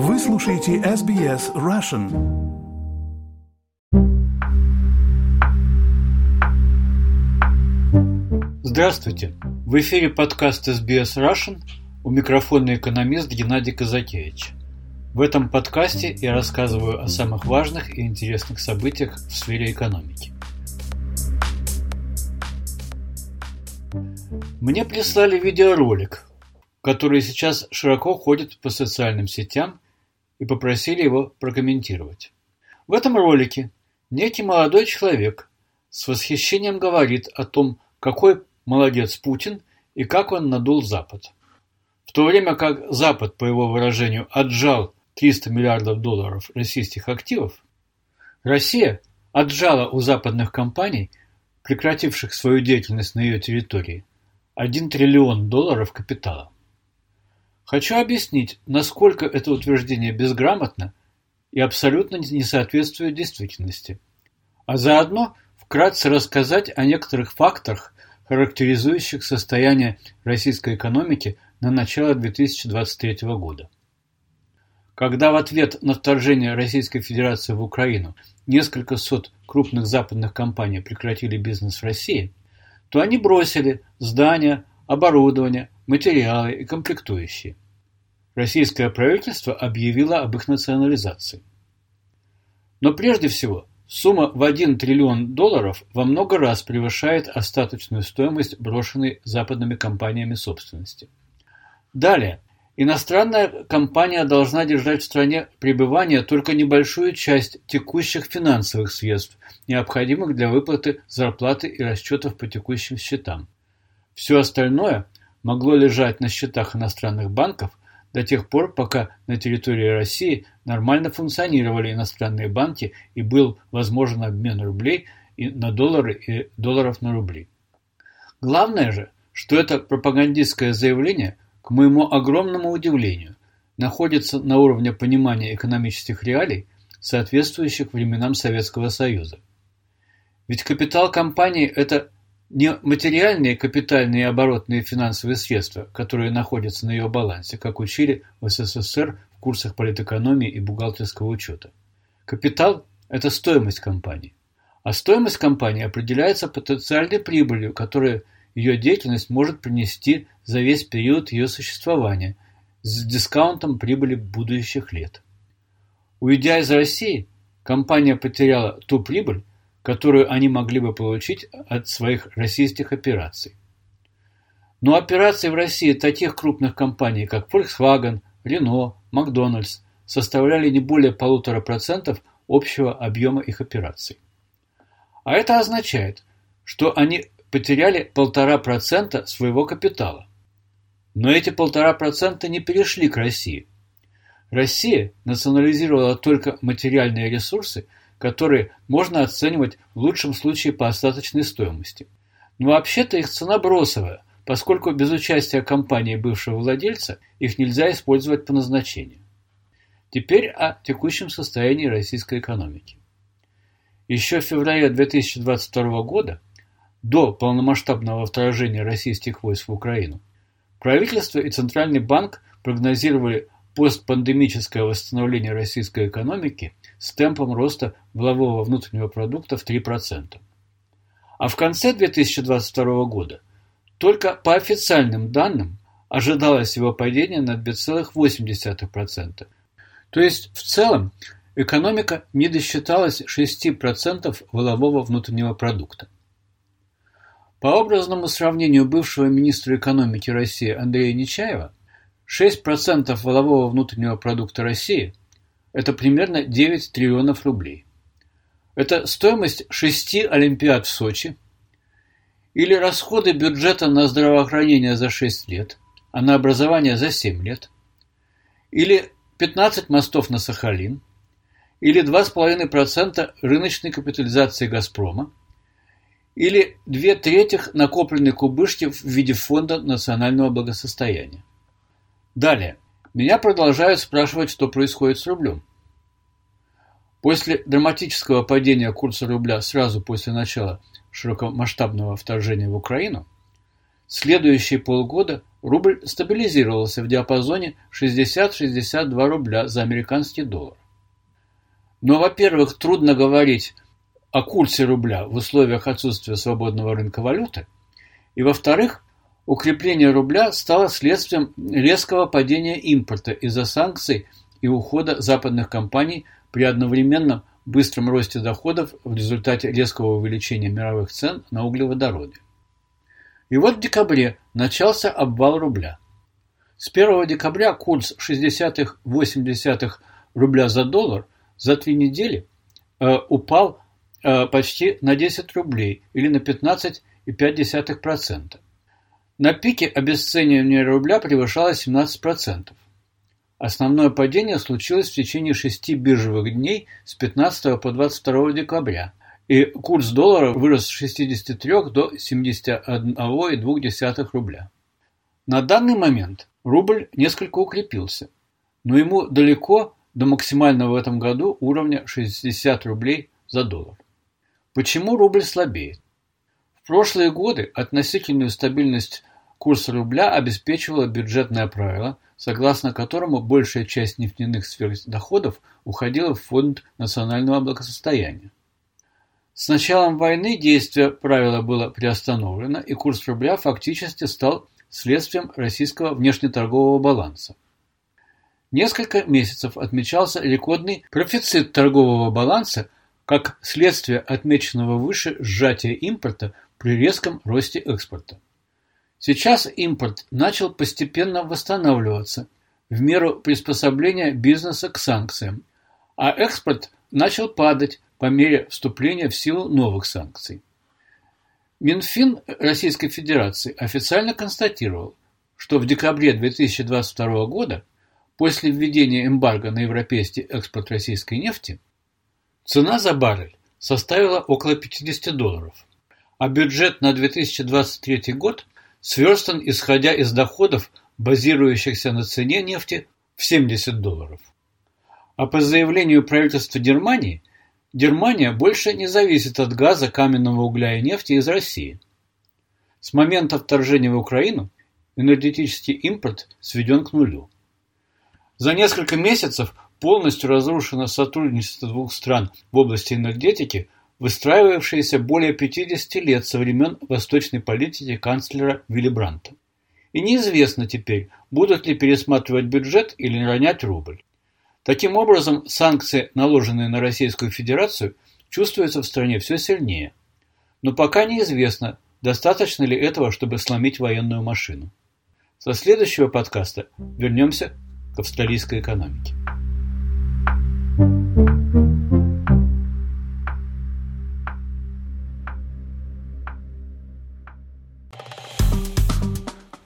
Вы слушаете SBS Russian. Здравствуйте! В эфире подкаст SBS Russian. У микрофона экономист Геннадий Казакевич. В этом подкасте я рассказываю о самых важных и интересных событиях в сфере экономики. Мне прислали видеоролик, который сейчас широко ходит по социальным сетям и попросили его прокомментировать. В этом ролике некий молодой человек с восхищением говорит о том, какой молодец Путин и как он надул Запад. В то время как Запад, по его выражению, отжал 300 миллиардов долларов российских активов, Россия отжала у западных компаний, прекративших свою деятельность на ее территории, 1 триллион долларов капитала. Хочу объяснить, насколько это утверждение безграмотно и абсолютно не соответствует действительности, а заодно вкратце рассказать о некоторых факторах, характеризующих состояние российской экономики на начало 2023 года. Когда в ответ на вторжение Российской Федерации в Украину несколько сот крупных западных компаний прекратили бизнес в России, то они бросили здания, оборудование, материалы и комплектующие. Российское правительство объявило об их национализации. Но прежде всего, сумма в 1 триллион долларов во много раз превышает остаточную стоимость брошенной западными компаниями собственности. Далее, иностранная компания должна держать в стране пребывания только небольшую часть текущих финансовых средств, необходимых для выплаты зарплаты и расчетов по текущим счетам. Все остальное могло лежать на счетах иностранных банков до тех пор, пока на территории России нормально функционировали иностранные банки и был возможен обмен рублей на доллары и долларов на рубли. Главное же, что это пропагандистское заявление, к моему огромному удивлению, находится на уровне понимания экономических реалий, соответствующих временам Советского Союза. Ведь капитал компании – это не материальные капитальные и оборотные финансовые средства, которые находятся на ее балансе, как учили в СССР в курсах политэкономии и бухгалтерского учета. Капитал – это стоимость компании. А стоимость компании определяется потенциальной прибылью, которую ее деятельность может принести за весь период ее существования с дискаунтом прибыли будущих лет. Уйдя из России, компания потеряла ту прибыль, которую они могли бы получить от своих российских операций. Но операции в России таких крупных компаний, как Volkswagen, Renault, Макдональдс, составляли не более полутора процентов общего объема их операций. А это означает, что они потеряли полтора процента своего капитала. Но эти полтора процента не перешли к России. Россия национализировала только материальные ресурсы – которые можно оценивать в лучшем случае по остаточной стоимости. Но вообще-то их цена бросовая, поскольку без участия компании бывшего владельца их нельзя использовать по назначению. Теперь о текущем состоянии российской экономики. Еще в феврале 2022 года, до полномасштабного вторжения российских войск в Украину, правительство и Центральный банк прогнозировали постпандемическое восстановление российской экономики с темпом роста валового внутреннего продукта в 3%. А в конце 2022 года только по официальным данным ожидалось его падение на 2,8%. То есть в целом экономика не досчиталась 6% валового внутреннего продукта. По образному сравнению бывшего министра экономики России Андрея Нечаева, 6% валового внутреннего продукта России – это примерно 9 триллионов рублей. Это стоимость шести Олимпиад в Сочи или расходы бюджета на здравоохранение за 6 лет, а на образование за 7 лет, или 15 мостов на Сахалин, или 2,5% рыночной капитализации «Газпрома», или две трети накопленной кубышки в виде фонда национального благосостояния. Далее. Меня продолжают спрашивать, что происходит с рублем. После драматического падения курса рубля сразу после начала широкомасштабного вторжения в Украину, следующие полгода рубль стабилизировался в диапазоне 60-62 рубля за американский доллар. Но, во-первых, трудно говорить о курсе рубля в условиях отсутствия свободного рынка валюты, и, во-вторых, укрепление рубля стало следствием резкого падения импорта из-за санкций и ухода западных компаний при одновременном быстром росте доходов в результате резкого увеличения мировых цен на углеводороды. И вот в декабре начался обвал рубля. С 1 декабря курс 60-80 рубля за доллар за три недели э, упал э, почти на 10 рублей или на 15,5%. На пике обесценивание рубля превышало 17%. Основное падение случилось в течение шести биржевых дней с 15 по 22 декабря, и курс доллара вырос с 63 до 71,2 рубля. На данный момент рубль несколько укрепился, но ему далеко до максимального в этом году уровня 60 рублей за доллар. Почему рубль слабеет? В прошлые годы относительную стабильность курса рубля обеспечивало бюджетное правило – согласно которому большая часть нефтяных сверхдоходов уходила в Фонд национального благосостояния. С началом войны действие правила было приостановлено, и курс рубля фактически стал следствием российского внешнеторгового баланса. Несколько месяцев отмечался рекордный профицит торгового баланса как следствие отмеченного выше сжатия импорта при резком росте экспорта. Сейчас импорт начал постепенно восстанавливаться в меру приспособления бизнеса к санкциям, а экспорт начал падать по мере вступления в силу новых санкций. Минфин Российской Федерации официально констатировал, что в декабре 2022 года, после введения эмбарго на европейский экспорт российской нефти, цена за баррель составила около 50 долларов, а бюджет на 2023 год – сверстан исходя из доходов, базирующихся на цене нефти в 70 долларов. А по заявлению правительства Германии, Германия больше не зависит от газа, каменного угля и нефти из России. С момента вторжения в Украину энергетический импорт сведен к нулю. За несколько месяцев полностью разрушено сотрудничество двух стран в области энергетики – выстраивавшееся более 50 лет со времен восточной политики канцлера Вилли Бранта. И неизвестно теперь, будут ли пересматривать бюджет или ронять рубль. Таким образом, санкции, наложенные на Российскую Федерацию, чувствуются в стране все сильнее. Но пока неизвестно, достаточно ли этого, чтобы сломить военную машину. Со следующего подкаста вернемся к австралийской экономике.